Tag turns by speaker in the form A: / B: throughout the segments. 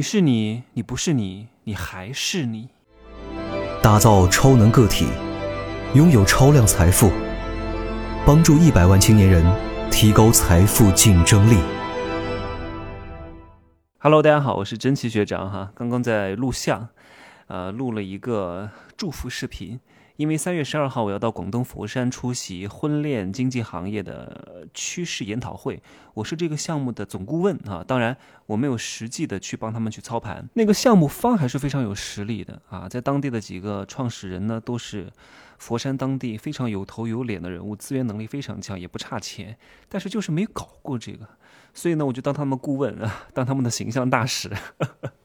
A: 你是你，你不是你，你还是你。
B: 打造超能个体，拥有超量财富，帮助一百万青年人提高财富竞争力。
A: Hello，大家好，我是真奇学长哈，刚刚在录像，呃，录了一个祝福视频。因为三月十二号我要到广东佛山出席婚恋经济行业的趋势研讨会，我是这个项目的总顾问啊。当然，我没有实际的去帮他们去操盘。那个项目方还是非常有实力的啊，在当地的几个创始人呢，都是佛山当地非常有头有脸的人物，资源能力非常强，也不差钱，但是就是没搞过这个，所以呢，我就当他们顾问啊，当他们的形象大使。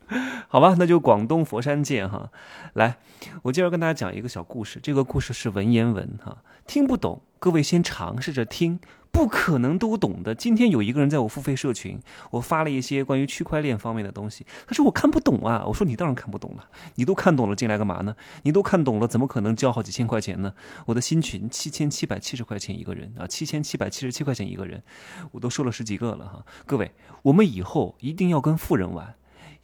A: 好吧，那就广东佛山见哈。来，我接着跟大家讲一个小故事。这个故事是文言文哈，听不懂，各位先尝试着听，不可能都懂的。今天有一个人在我付费社群，我发了一些关于区块链方面的东西，他说我看不懂啊。我说你当然看不懂了，你都看懂了进来干嘛呢？你都看懂了，怎么可能交好几千块钱呢？我的新群七千七百七十块钱一个人啊，七千七百七十七块钱一个人，我都收了十几个了哈。各位，我们以后一定要跟富人玩。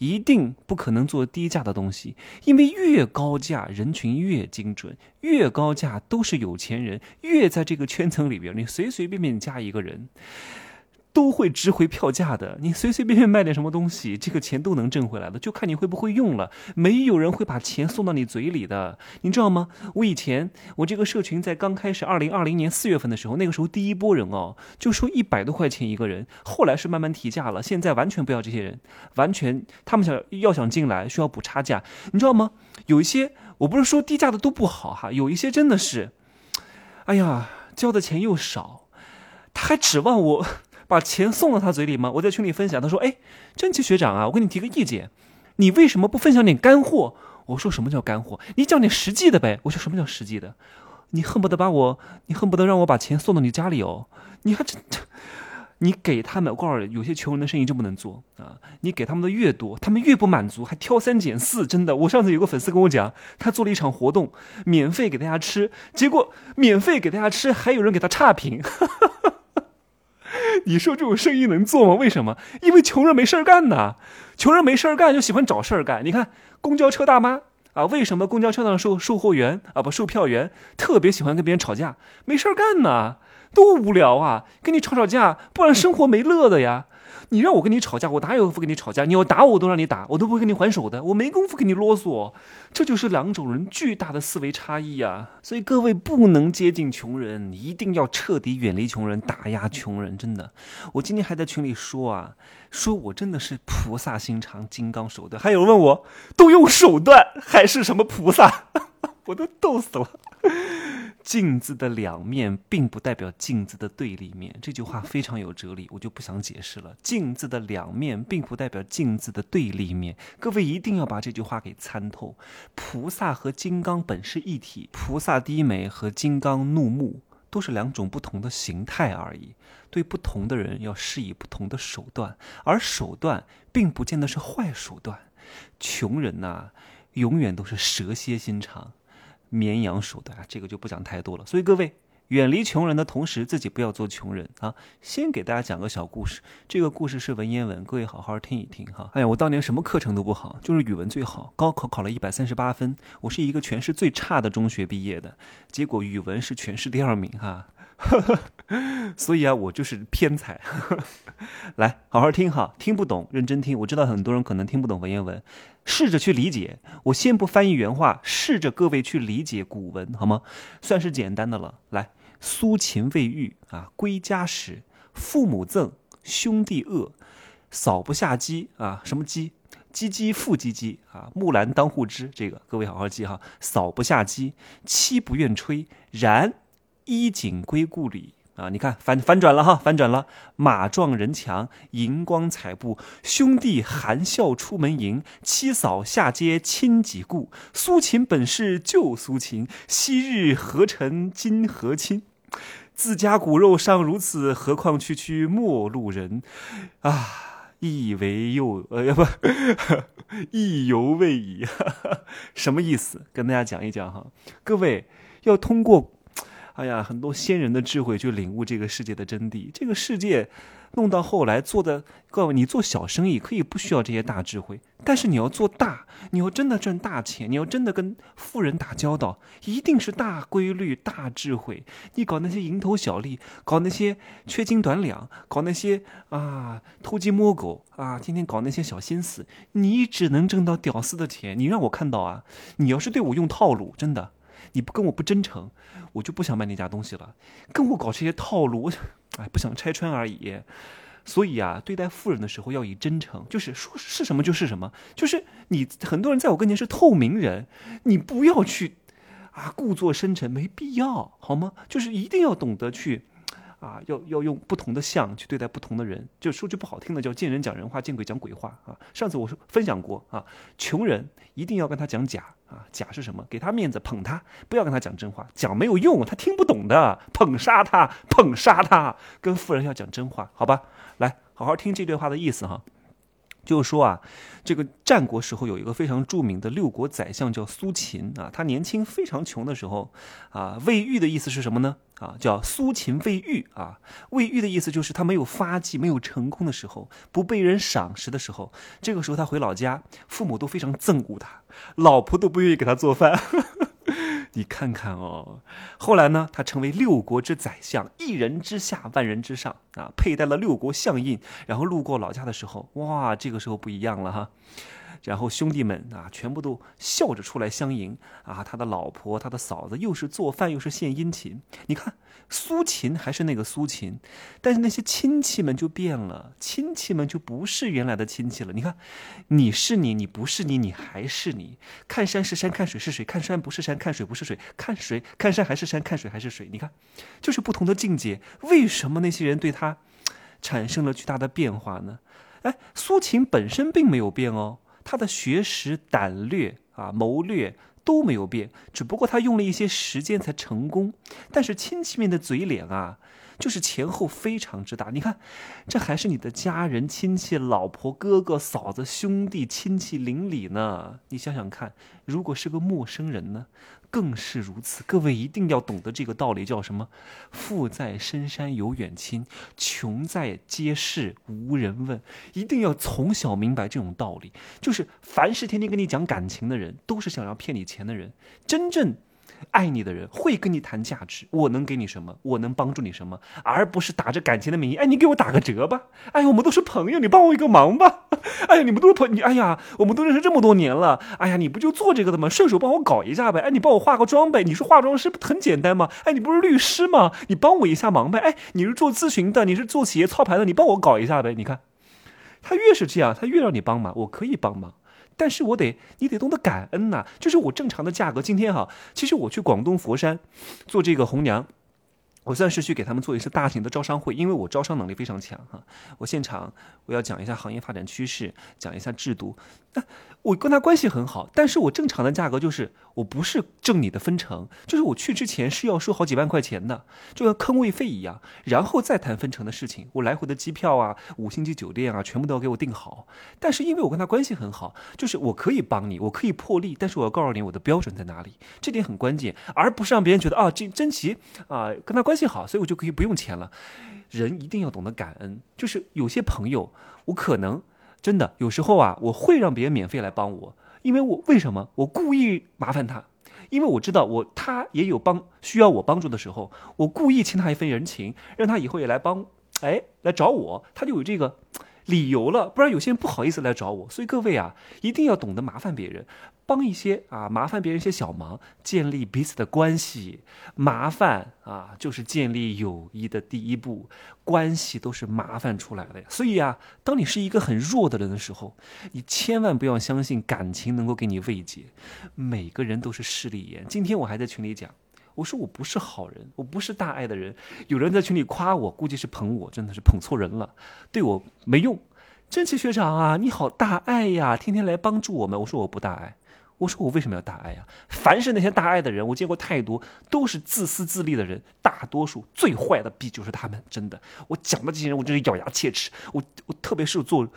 A: 一定不可能做低价的东西，因为越高价人群越精准，越高价都是有钱人，越在这个圈层里边，你随随便便加一个人，都会值回票价的。你随随便便卖点什么东西，这个钱都能挣回来的，就看你会不会用了。没有人会把钱送到你嘴里的，你知道吗？我以前我这个社群在刚开始，二零二零年四月份的时候，那个时候第一波人哦，就说一百多块钱一个人，后来是慢慢提价了，现在完全不要这些人，完全他们想要想进来需要补差价，你知道吗？有一些我不是说低价的都不好哈，有一些真的是，哎呀，交的钱又少，他还指望我。把钱送到他嘴里吗？我在群里分享，他说：“哎，真奇学长啊，我给你提个意见，你为什么不分享点干货？”我说：“什么叫干货？你讲点实际的呗。”我说：“什么叫实际的？你恨不得把我，你恨不得让我把钱送到你家里哦？你还真，你给他们，我告诉你，有些穷人的生意就不能做啊！你给他们的越多，他们越不满足，还挑三拣四。真的，我上次有个粉丝跟我讲，他做了一场活动，免费给大家吃，结果免费给大家吃，还有人给他差评。” 你说这种生意能做吗？为什么？因为穷人没事儿干呐，穷人没事儿干就喜欢找事儿干。你看公交车大妈啊，为什么公交车上售售货员啊不售票员特别喜欢跟别人吵架？没事儿干呐，多无聊啊！跟你吵吵架，不然生活没乐的呀。你让我跟你吵架，我哪有功夫跟你吵架？你要打我，我都让你打，我都不会跟你还手的，我没工夫跟你啰嗦。这就是两种人巨大的思维差异啊！所以各位不能接近穷人，一定要彻底远离穷人，打压穷人。真的，我今天还在群里说啊，说我真的是菩萨心肠，金刚手段。还有人问我，都用手段还是什么菩萨？我都逗死了。镜子的两面并不代表镜子的对立面，这句话非常有哲理，我就不想解释了。镜子的两面并不代表镜子的对立面，各位一定要把这句话给参透。菩萨和金刚本是一体，菩萨低眉和金刚怒目都是两种不同的形态而已。对不同的人要施以不同的手段，而手段并不见得是坏手段。穷人呐、啊，永远都是蛇蝎心肠。绵羊手段，这个就不讲太多了。所以各位远离穷人的同时，自己不要做穷人啊！先给大家讲个小故事，这个故事是文言文，各位好好听一听哈。哎呀，我当年什么课程都不好，就是语文最好，高考考了一百三十八分，我是一个全市最差的中学毕业的，结果语文是全市第二名哈。所以啊，我就是偏才。来，好好听哈，听不懂认真听。我知道很多人可能听不懂文言文，试着去理解。我先不翻译原话，试着各位去理解古文好吗？算是简单的了。来，苏秦未遇啊，归家时，父母赠，兄弟恶，扫不下机啊，什么机？唧唧复唧唧啊，木兰当户织。这个各位好好记哈，扫不下机，妻不愿吹，然。衣锦归故里啊！你看反反转了哈，反转了。马撞人墙，银光彩布，兄弟含笑出门迎。妻嫂下阶亲几顾，苏秦本是旧苏秦，昔日何曾今何亲？自家骨肉尚如此，何况区区陌路人啊！意为又呃不，意犹未已。什么意思？跟大家讲一讲哈，各位要通过。哎呀，很多先人的智慧去领悟这个世界的真谛。这个世界弄到后来做的，各位，你做小生意可以不需要这些大智慧，但是你要做大，你要真的赚大钱，你要真的跟富人打交道，一定是大规律、大智慧。你搞那些蝇头小利，搞那些缺斤短两，搞那些啊偷鸡摸狗啊，天天搞那些小心思，你只能挣到屌丝的钱。你让我看到啊，你要是对我用套路，真的，你不跟我不真诚，我就不想卖那家东西了。跟我搞这些套路。哎，不想拆穿而已，所以啊，对待富人的时候要以真诚，就是说是什么就是什么，就是你很多人在我跟前是透明人，你不要去啊故作深沉，没必要，好吗？就是一定要懂得去。啊，要要用不同的相去对待不同的人，就说句不好听的，叫见人讲人话，见鬼讲鬼话啊。上次我说分享过啊，穷人一定要跟他讲假啊，假是什么？给他面子，捧他，不要跟他讲真话，讲没有用，他听不懂的，捧杀他，捧杀他。跟富人要讲真话，好吧？来，好好听这段话的意思哈。就是说啊，这个战国时候有一个非常著名的六国宰相叫苏秦啊，他年轻非常穷的时候啊，未育的意思是什么呢？啊，叫苏秦未育啊，未育的意思就是他没有发迹、没有成功的时候，不被人赏识的时候，这个时候他回老家，父母都非常憎恶他，老婆都不愿意给他做饭。你看看哦，后来呢，他成为六国之宰相，一人之下，万人之上啊，佩戴了六国相印，然后路过老家的时候，哇，这个时候不一样了哈。然后兄弟们啊，全部都笑着出来相迎啊！他的老婆，他的嫂子，又是做饭又是献殷勤。你看，苏秦还是那个苏秦，但是那些亲戚们就变了，亲戚们就不是原来的亲戚了。你看，你是你，你不是你，你还是你。看山是山，看水是水；看山不是山，看水不是水；看水看山还是山，看水还是水。你看，就是不同的境界。为什么那些人对他产生了巨大的变化呢？哎，苏秦本身并没有变哦。他的学识、胆略啊、谋略都没有变，只不过他用了一些时间才成功。但是亲戚们的嘴脸啊，就是前后非常之大。你看，这还是你的家人、亲戚、老婆、哥哥、嫂子、兄弟、亲戚邻里呢。你想想看，如果是个陌生人呢？更是如此，各位一定要懂得这个道理，叫什么？富在深山有远亲，穷在街市无人问。一定要从小明白这种道理，就是凡是天天跟你讲感情的人，都是想要骗你钱的人。真正。爱你的人会跟你谈价值，我能给你什么？我能帮助你什么？而不是打着感情的名义，哎，你给我打个折吧，哎，我们都是朋友，你帮我一个忙吧，哎呀，你们都是朋，你哎呀，我们都认识这么多年了，哎呀，你不就做这个的吗？顺手帮我搞一下呗，哎，你帮我化个妆呗，你说化妆师不很简单吗？哎，你不是律师吗？你帮我一下忙呗，哎，你是做咨询的，你是做企业操盘的，你帮我搞一下呗，你看，他越是这样，他越让你帮忙，我可以帮忙。但是我得，你得懂得感恩呐。就是我正常的价格，今天哈，其实我去广东佛山做这个红娘。我算是去给他们做一次大型的招商会，因为我招商能力非常强哈。我现场我要讲一下行业发展趋势，讲一下制度。那我跟他关系很好，但是我正常的价格就是我不是挣你的分成，就是我去之前是要收好几万块钱的，就跟坑位费一样，然后再谈分成的事情。我来回的机票啊，五星级酒店啊，全部都要给我订好。但是因为我跟他关系很好，就是我可以帮你，我可以破例，但是我要告诉你我的标准在哪里，这点很关键，而不是让别人觉得啊，这珍奇啊跟他。关系好，所以我就可以不用钱了。人一定要懂得感恩，就是有些朋友，我可能真的有时候啊，我会让别人免费来帮我，因为我为什么？我故意麻烦他，因为我知道我他也有帮需要我帮助的时候，我故意欠他一份人情，让他以后也来帮，哎，来找我，他就有这个。理由了，不然有些人不好意思来找我，所以各位啊，一定要懂得麻烦别人，帮一些啊，麻烦别人一些小忙，建立彼此的关系。麻烦啊，就是建立友谊的第一步，关系都是麻烦出来的呀。所以啊，当你是一个很弱的人的时候，你千万不要相信感情能够给你慰藉。每个人都是势利眼。今天我还在群里讲。我说我不是好人，我不是大爱的人。有人在群里夸我，估计是捧我，真的是捧错人了，对我没用。真奇学长啊，你好大爱呀，天天来帮助我们。我说我不大爱，我说我为什么要大爱呀？凡是那些大爱的人，我见过太多，都是自私自利的人。大多数最坏的逼就是他们，真的。我讲的这些人，我真是咬牙切齿。我我特别是做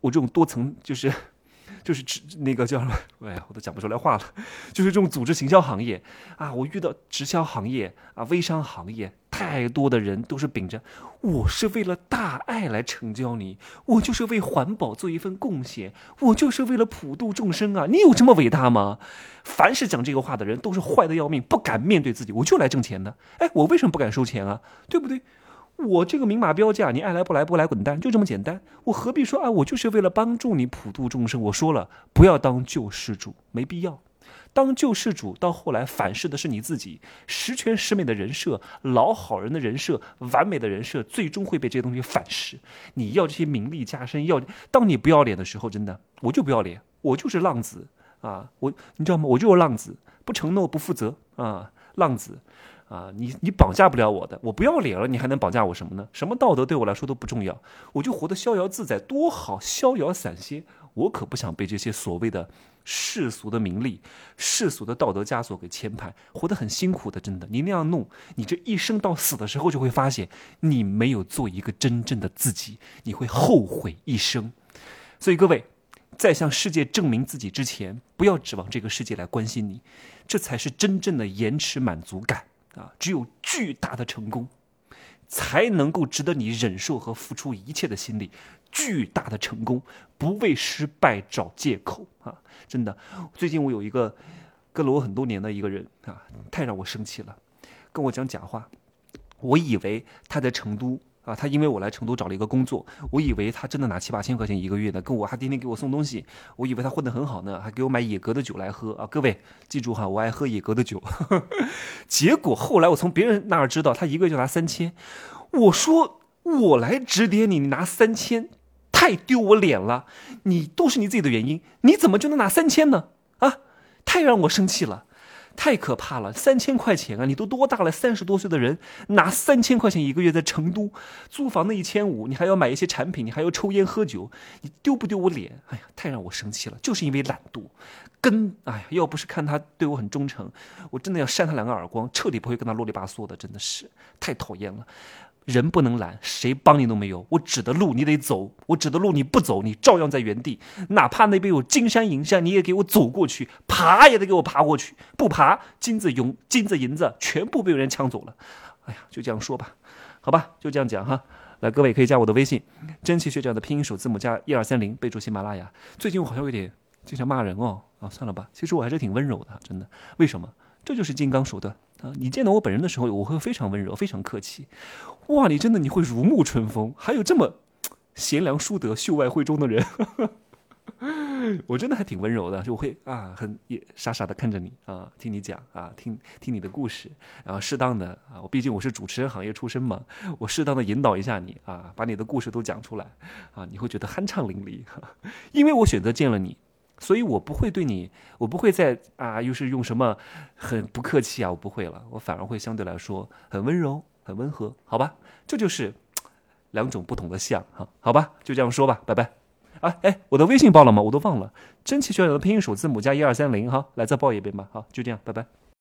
A: 我这种多层就是。就是直那个叫什么？哎呀，我都讲不出来话了。就是这种组织行销行业啊，我遇到直销行业啊、微商行业。太多的人都是秉着我是为了大爱来成交你，我就是为环保做一份贡献，我就是为了普度众生啊！你有这么伟大吗？凡是讲这个话的人都是坏的要命，不敢面对自己，我就来挣钱的。哎，我为什么不敢收钱啊？对不对？我这个明码标价，你爱来不来，不来滚蛋，就这么简单。我何必说啊？我就是为了帮助你普度众生。我说了，不要当救世主，没必要。当救世主，到后来反噬的是你自己，十全十美的人设、老好人的人设、完美的人设，最终会被这些东西反噬。你要这些名利加身，要当你不要脸的时候，真的，我就不要脸，我就是浪子啊！我你知道吗？我就是浪子，不承诺不负责啊，浪子啊！你你绑架不了我的，我不要脸了，你还能绑架我什么呢？什么道德对我来说都不重要，我就活得逍遥自在，多好，逍遥散歇。我可不想被这些所谓的。世俗的名利、世俗的道德枷锁给牵绊，活得很辛苦的。真的，你那样弄，你这一生到死的时候就会发现，你没有做一个真正的自己，你会后悔一生。所以各位，在向世界证明自己之前，不要指望这个世界来关心你，这才是真正的延迟满足感啊！只有巨大的成功。才能够值得你忍受和付出一切的心理，巨大的成功，不为失败找借口啊！真的，最近我有一个跟了我很多年的一个人啊，太让我生气了，跟我讲假话，我以为他在成都。啊，他因为我来成都找了一个工作，我以为他真的拿七八千块钱一个月呢，跟我还天天给我送东西，我以为他混得很好呢，还给我买野格的酒来喝啊！各位记住哈，我爱喝野格的酒。结果后来我从别人那儿知道，他一个月就拿三千，我说我来指点你，你拿三千，太丢我脸了，你都是你自己的原因，你怎么就能拿三千呢？啊，太让我生气了。太可怕了，三千块钱啊！你都多大了？三十多岁的人拿三千块钱一个月在成都租房的一千五，你还要买一些产品，你还要抽烟喝酒，你丢不丢我脸？哎呀，太让我生气了！就是因为懒惰，跟哎呀，要不是看他对我很忠诚，我真的要扇他两个耳光，彻底不会跟他啰里吧嗦的，真的是太讨厌了。人不能懒，谁帮你都没有。我指的路你得走，我指的路你不走，你照样在原地。哪怕那边有金山银山，你也给我走过去，爬也得给我爬过去。不爬，金子银金子银子全部被人抢走了。哎呀，就这样说吧，好吧，就这样讲哈。来，各位可以加我的微信，真奇学长的拼音首字母加一二三零，备注喜马拉雅。最近我好像有点经常骂人哦，啊，算了吧，其实我还是挺温柔的，真的。为什么？这就是金刚手段啊！你见到我本人的时候，我会非常温柔，非常客气。哇，你真的你会如沐春风，还有这么贤良淑德、秀外慧中的人，我真的还挺温柔的，就会啊，很也傻傻的看着你啊，听你讲啊，听听你的故事，然后适当的啊，我毕竟我是主持人行业出身嘛，我适当的引导一下你啊，把你的故事都讲出来啊，你会觉得酣畅淋漓，因为我选择见了你。所以我不会对你，我不会再啊，又是用什么很不客气啊，我不会了，我反而会相对来说很温柔、很温和，好吧？这就是两种不同的像哈，好吧？就这样说吧，拜拜。啊，哎，我的微信报了吗？我都忘了，真奇学长的拼音首字母加一二三零哈，来再报一遍吧，好，就这样，拜拜。